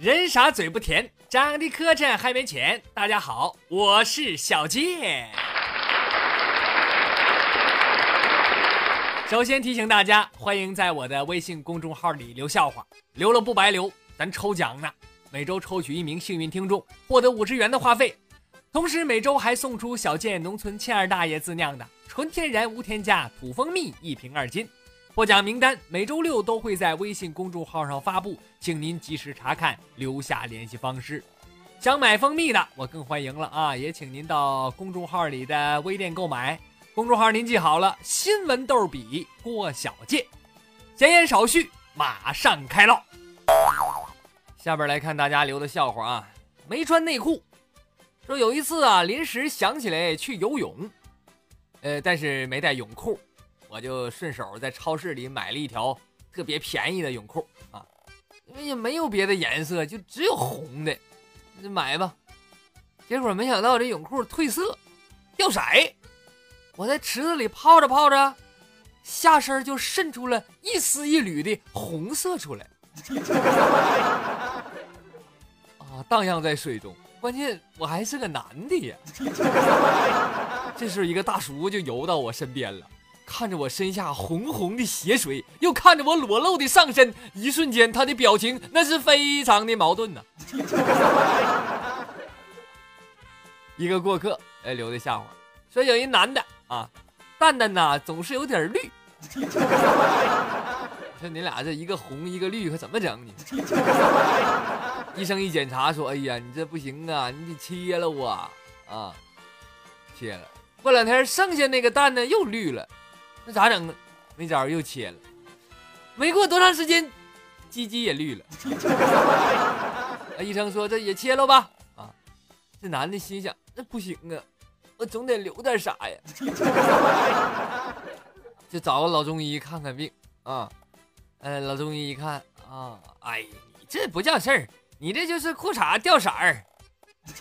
人傻嘴不甜，长得磕碜还没钱。大家好，我是小健。首先提醒大家，欢迎在我的微信公众号里留笑话，留了不白留，咱抽奖呢。每周抽取一名幸运听众，获得五十元的话费，同时每周还送出小健农村欠二大爷自酿的纯天然无添加土蜂蜜一瓶二斤。获奖名单每周六都会在微信公众号上发布，请您及时查看，留下联系方式。想买蜂蜜的，我更欢迎了啊！也请您到公众号里的微店购买。公众号您记好了，新闻逗比郭小贱。闲言少叙，马上开唠。下边来看大家留的笑话啊，没穿内裤。说有一次啊，临时想起来去游泳，呃，但是没带泳裤。我就顺手在超市里买了一条特别便宜的泳裤啊，因为也没有别的颜色，就只有红的，那买吧。结果没想到这泳裤褪色、掉色，我在池子里泡着泡着，下身就渗出了一丝一缕的红色出来，啊，荡漾在水中。关键我还是个男的呀。这时候一个大叔就游到我身边了。看着我身下红红的血水，又看着我裸露的上身，一瞬间他的表情那是非常的矛盾呢。一个过客哎留的笑话，说有一男的啊，蛋蛋呐总是有点绿。说你俩这一个红一个绿，可怎么整呢？医生一检查说，哎呀，你这不行啊，你得切了我啊，切了。过两天剩下那个蛋呢又绿了。那咋整呢？没招，又切了。没过多长时间，鸡鸡也绿了。医生说这也切了吧？啊，这男的心想那不行啊，我总得留点啥呀？就找个老中医看看病啊。呃，老中医一看啊，哎，你这不叫事儿，你这就是裤衩掉色儿。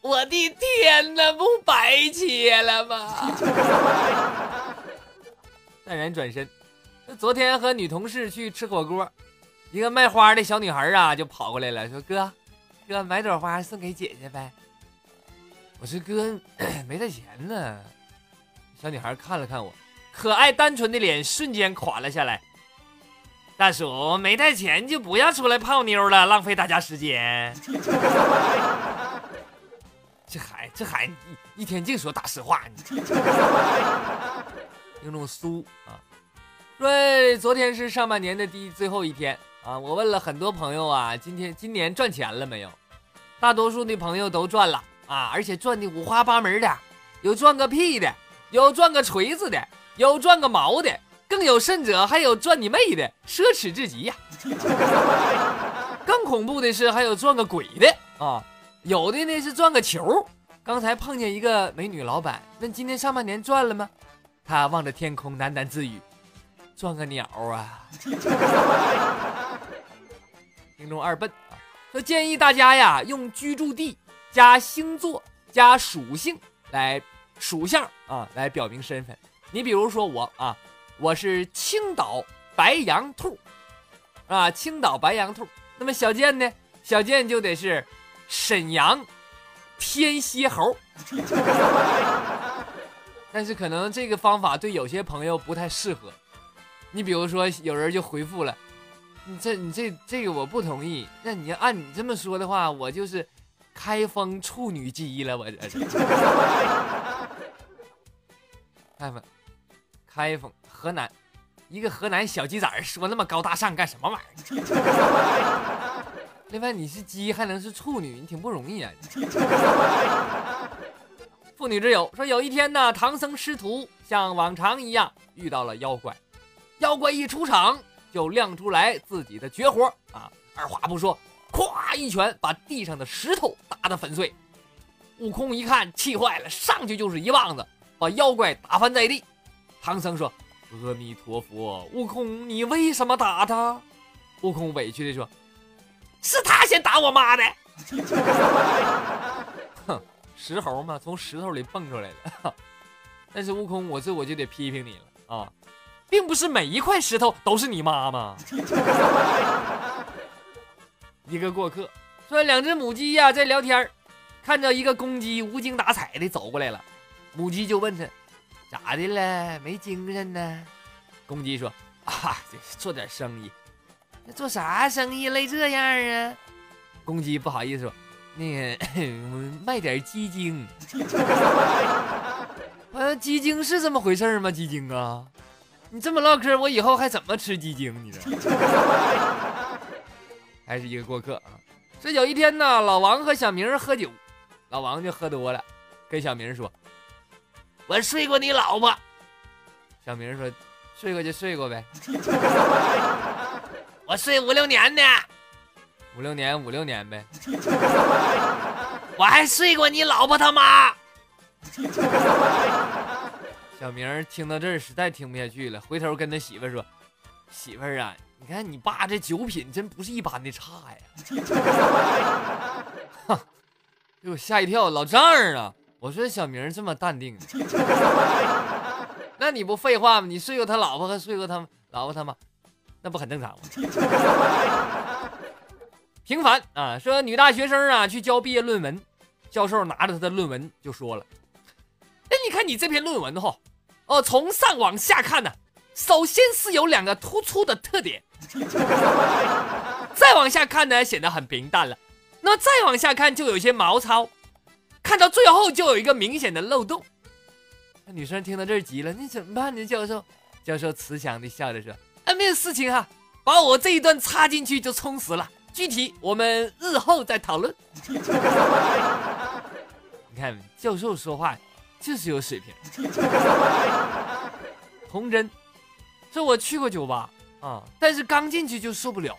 我的天哪，不白切了吗？淡然转身。昨天和女同事去吃火锅，一个卖花的小女孩啊，就跑过来了，说：“哥，哥买朵花送给姐姐呗。”我说：“哥，没带钱呢。”小女孩看了看我，可爱单纯的脸瞬间垮了下来。大叔，没带钱就不要出来泡妞了，浪费大家时间。这孩这孩一一天净说大实话呢。听众苏啊，说昨天是上半年的第最后一天啊，我问了很多朋友啊，今天今年赚钱了没有？大多数的朋友都赚了啊，而且赚的五花八门的，有赚个屁的，有赚个锤子的，有赚个毛的，更有甚者还有赚你妹的，奢侈至极呀！更恐怖的是还有赚个鬼的啊！有的呢是赚个球，刚才碰见一个美女老板，问今年上半年赚了吗？他望着天空喃喃自语：“赚个鸟啊！”听众二笨啊，说建议大家呀，用居住地加星座加属性来属相啊来表明身份。你比如说我啊，我是青岛白羊兔啊，青岛白羊兔。那么小健呢？小健就得是。沈阳天蝎猴，但是可能这个方法对有些朋友不太适合。你比如说，有人就回复了：“你这你这这个我不同意。”那你要按你这么说的话，我就是开封处女机了。我这 是开封，开封河南，一个河南小鸡仔说那么高大上干什么玩意儿？另外，你是鸡还能是处女，你挺不容易啊！妇女之友说，有一天呢，唐僧师徒像往常一样遇到了妖怪，妖怪一出场就亮出来自己的绝活啊！二话不说，咵一拳把地上的石头打得粉碎。悟空一看气坏了，上去就是一棒子把妖怪打翻在地。唐僧说：“阿弥陀佛，悟空，你为什么打他？”悟空委屈地说。是他先打我妈的，哼，石猴嘛，从石头里蹦出来的。但是悟空，我这我就得批评你了啊！并不是每一块石头都是你妈妈。一个过客说，两只母鸡呀在聊天看着一个公鸡无精打采的走过来了，母鸡就问他咋的了，没精神呢？公鸡说啊，做点生意。那做啥生意累这样啊？公鸡不好意思说，那个 卖点鸡精。呃，鸡精是这么回事吗？鸡精啊，你这么唠嗑，我以后还怎么吃鸡精？你这 还是一个过客啊。这有一天呢，老王和小明喝酒，老王就喝多了，跟小明说：“我睡过你老婆。”小明说：“睡过就睡过呗。” 我睡五六年呢，五六年五六年呗。我还睡过你老婆他妈。小明听到这儿实在听不下去了，回头跟他媳妇说：“媳妇儿啊，你看你爸这酒品真不是一般的差呀。”哈，给我吓一跳，老丈人啊！我说小明这么淡定，那你不废话吗？你睡过他老婆和睡过他老婆他妈？那不很正常吗？平凡啊，说女大学生啊去交毕业论文，教授拿着她的论文就说了：“哎，你看你这篇论文哈，哦，从上往下看呢，首先是有两个突出的特点，再往下看呢显得很平淡了，那再往下看就有些毛糙，看到最后就有一个明显的漏洞。”那女生听到这儿急了：“你怎么办呢，教授？”教授慈祥的笑着说。啊，没有事情哈，把我这一段插进去就充实了。具体我们日后再讨论。你看，教授说话就是有水平。童真，说我去过酒吧啊，但是刚进去就受不了，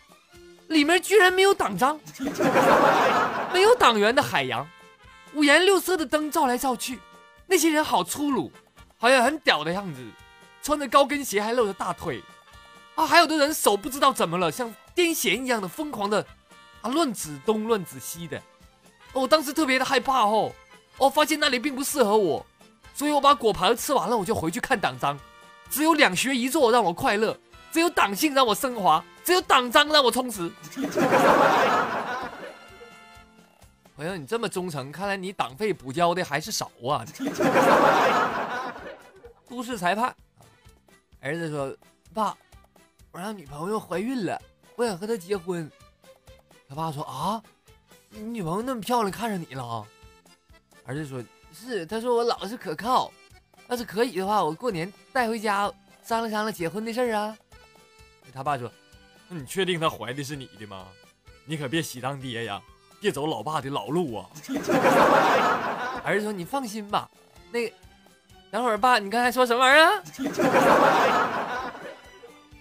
里面居然没有党章，没有党员的海洋，五颜六色的灯照来照去，那些人好粗鲁，好像很屌的样子，穿着高跟鞋还露着大腿。啊，还有的人手不知道怎么了，像癫痫一样的疯狂的啊乱指东乱指西的。我当时特别的害怕哦，我发现那里并不适合我，所以我把果盘吃完了，我就回去看党章。只有两学一做让我快乐，只有党性让我升华，只有党章让我充实。朋友，你这么忠诚，看来你党费补交的还是少啊。都市裁判，儿子说：“爸。”我让女朋友怀孕了，我想和她结婚。他爸说：“啊，你女朋友那么漂亮，看上你了？”儿子说：“是，他说我老实可靠，要是可以的话，我过年带回家商量商量结婚的事儿啊。”他爸说：“那你确定她怀的是你的吗？你可别喜当爹呀，别走老爸的老路啊。”儿子说：“你放心吧，那等会儿爸，你刚才说什么玩意儿？”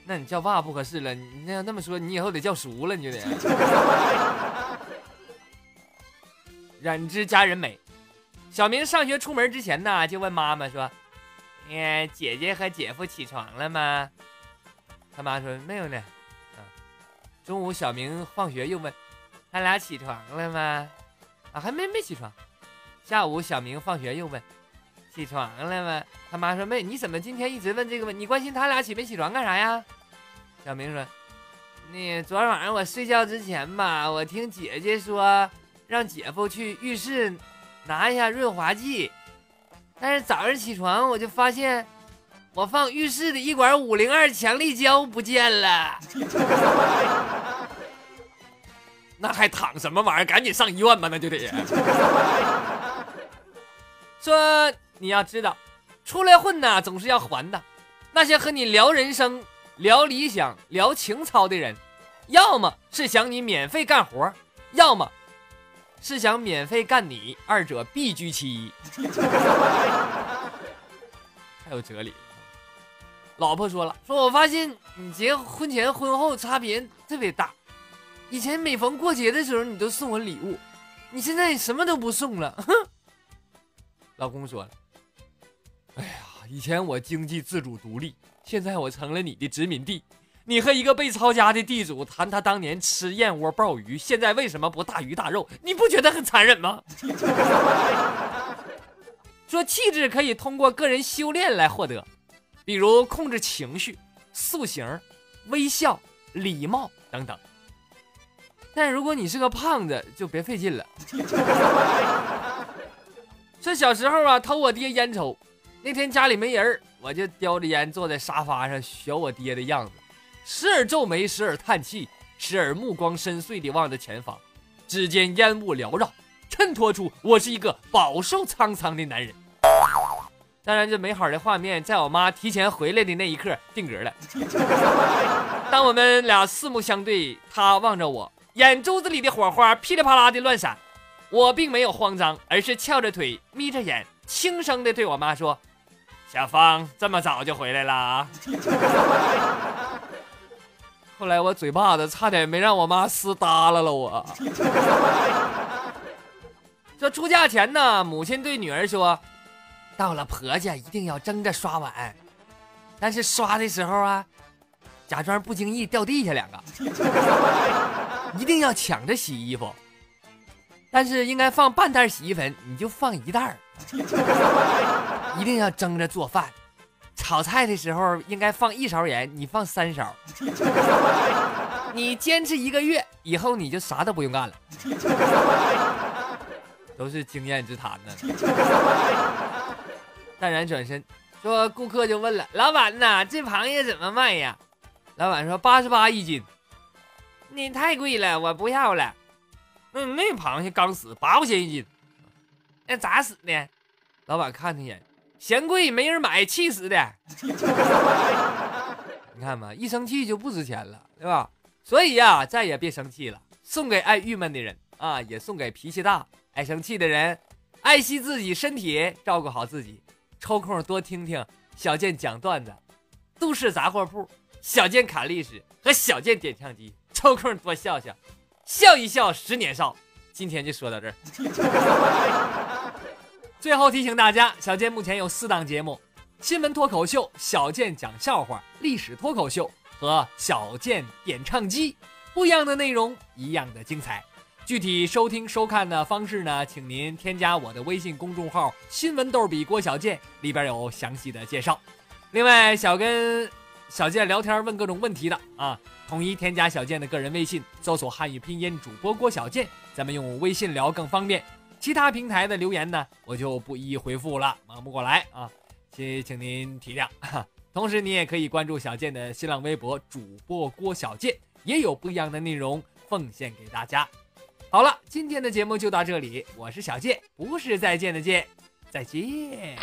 那你叫 爸不合适了，你那要那么说，你以后得叫叔了，你就得。染之佳人美，小明上学出门之前呢，就问妈妈说：“哎，姐姐和姐夫起床了吗？”他妈说：“没有呢。”啊，中午小明放学又问：“他俩起床了吗？”啊，还没没起床。下午小明放学又问：“起床了吗？”他妈说：“妹，你怎么今天一直问这个问？你关心他俩起没起床干啥呀？”小明说：“那昨天晚上我睡觉之前吧，我听姐姐说让姐夫去浴室拿一下润滑剂，但是早上起床我就发现我放浴室的一管五零二强力胶不见了。那还躺什么玩意儿？赶紧上医院吧，那就得。说你要知道，出来混呐，总是要还的。那些和你聊人生。”聊理想、聊情操的人，要么是想你免费干活，要么是想免费干你，二者必居其一。太有哲理了。老婆说了，说我发现你结婚前婚后差别特别大。以前每逢过节的时候，你都送我礼物，你现在什么都不送了。哼。老公说了，哎呀，以前我经济自主独立。现在我成了你的殖民地，你和一个被抄家的地主谈他当年吃燕窝鲍鱼，现在为什么不大鱼大肉？你不觉得很残忍吗？说气质可以通过个人修炼来获得，比如控制情绪、塑形、微笑、礼貌等等。但如果你是个胖子，就别费劲了。说小时候啊，偷我爹烟抽，那天家里没人我就叼着烟坐在沙发上学我爹的样子，时而皱眉，时而叹气，时而目光深邃地望着前方。只见烟雾缭绕，衬托出我是一个饱受沧桑的男人。当然，这美好的画面在我妈提前回来的那一刻定格了。当我们俩四目相对，她望着我。眼珠子里的火花噼里啪啦的乱闪，我并没有慌张，而是翘着腿，眯着眼，轻声的对我妈说：“小芳这么早就回来了。”后来我嘴巴子差点没让我妈撕耷拉了我。这出嫁前呢，母亲对女儿说：“到了婆家一定要争着刷碗，但是刷的时候啊，假装不经意掉地下两个。”一定要抢着洗衣服，但是应该放半袋洗衣粉，你就放一袋儿。一定要蒸着做饭，炒菜的时候应该放一勺盐，你放三勺。你坚持一个月以后，你就啥都不用干了。都是经验之谈呢。淡然转身说：“顾客就问了，老板呐，这螃蟹怎么卖呀？”老板说：“八十八一斤。”你太贵了，我不要了。那，那螃蟹刚死，八块钱一斤。那咋死的？老板看他一眼，嫌贵没人买，气死的。你看吧，一生气就不值钱了，对吧？所以呀，再也别生气了。送给爱郁闷的人啊，也送给脾气大、爱生气的人。爱惜自己身体，照顾好自己。抽空多听听小健讲段子，都市杂货铺，小健侃历史和小健点唱机。抽空多笑笑，笑一笑十年少。今天就说到这儿。最后提醒大家，小健目前有四档节目：新闻脱口秀、小健讲笑话、历史脱口秀和小健点唱机。不一样的内容，一样的精彩。具体收听收看的方式呢？请您添加我的微信公众号“新闻逗比郭小健”，里边有详细的介绍。另外，想跟小健聊天问各种问题的啊。统一添加小健的个人微信，搜索汉语拼音主播郭小健，咱们用微信聊更方便。其他平台的留言呢，我就不一一回复了，忙不过来啊，请请您体谅。同时，你也可以关注小健的新浪微博主播郭小健，也有不一样的内容奉献给大家。好了，今天的节目就到这里，我是小健，不是再见的见，再见。